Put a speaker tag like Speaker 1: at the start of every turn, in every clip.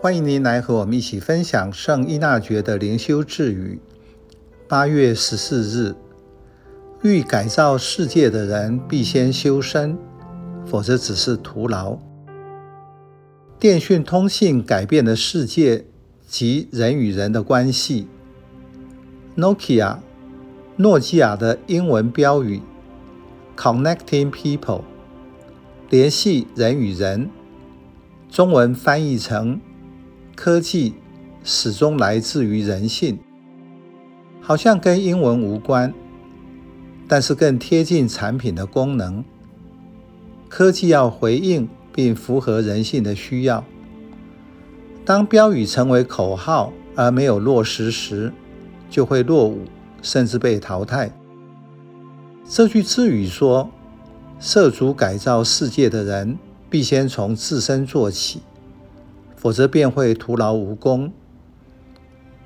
Speaker 1: 欢迎您来和我们一起分享圣依纳爵的灵修智语。八月十四日，欲改造世界的人，必先修身，否则只是徒劳。电讯通信改变了世界及人与人的关系。Nokia，诺基亚的英文标语：Connecting people，联系人与人。中文翻译成。科技始终来自于人性，好像跟英文无关，但是更贴近产品的功能。科技要回应并符合人性的需要。当标语成为口号而没有落实时，就会落伍，甚至被淘汰。这句智语说：“涉足改造世界的人，必先从自身做起。”否则便会徒劳无功。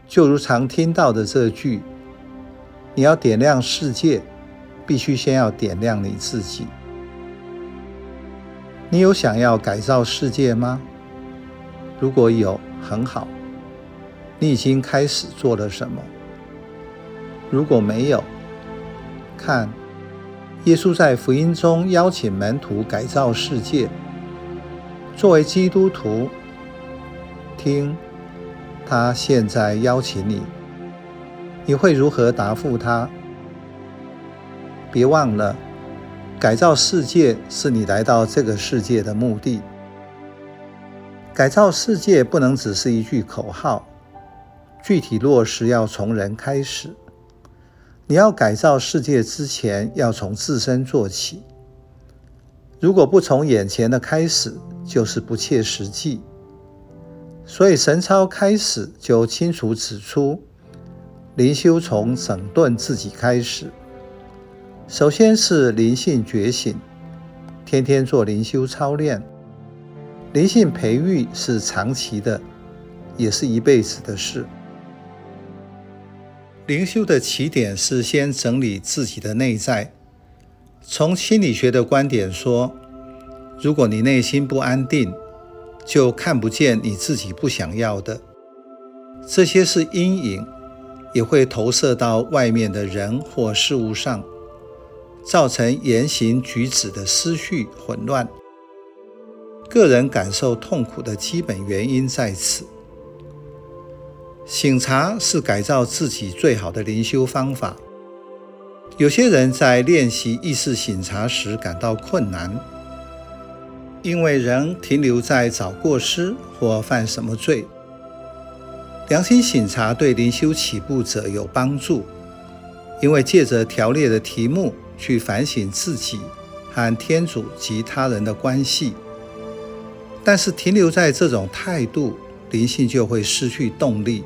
Speaker 1: 就如常听到的这句：“你要点亮世界，必须先要点亮你自己。”你有想要改造世界吗？如果有，很好。你已经开始做了什么？如果没有，看，耶稣在福音中邀请门徒改造世界。作为基督徒，听，他现在邀请你，你会如何答复他？别忘了，改造世界是你来到这个世界的目的。改造世界不能只是一句口号，具体落实要从人开始。你要改造世界之前，要从自身做起。如果不从眼前的开始，就是不切实际。所以神操开始就清楚指出，灵修从整顿自己开始。首先是灵性觉醒，天天做灵修操练。灵性培育是长期的，也是一辈子的事。灵修的起点是先整理自己的内在。从心理学的观点说，如果你内心不安定，就看不见你自己不想要的，这些是阴影，也会投射到外面的人或事物上，造成言行举止的思绪混乱。个人感受痛苦的基本原因在此。醒察是改造自己最好的灵修方法。有些人在练习意识醒察时感到困难。因为人停留在找过失或犯什么罪，良心省察对灵修起步者有帮助，因为借着条列的题目去反省自己和天主及他人的关系。但是停留在这种态度，灵性就会失去动力，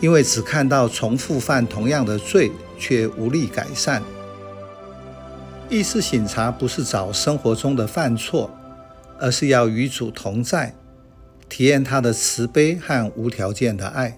Speaker 1: 因为只看到重复犯同样的罪，却无力改善。意识省察不是找生活中的犯错。而是要与主同在，体验他的慈悲和无条件的爱。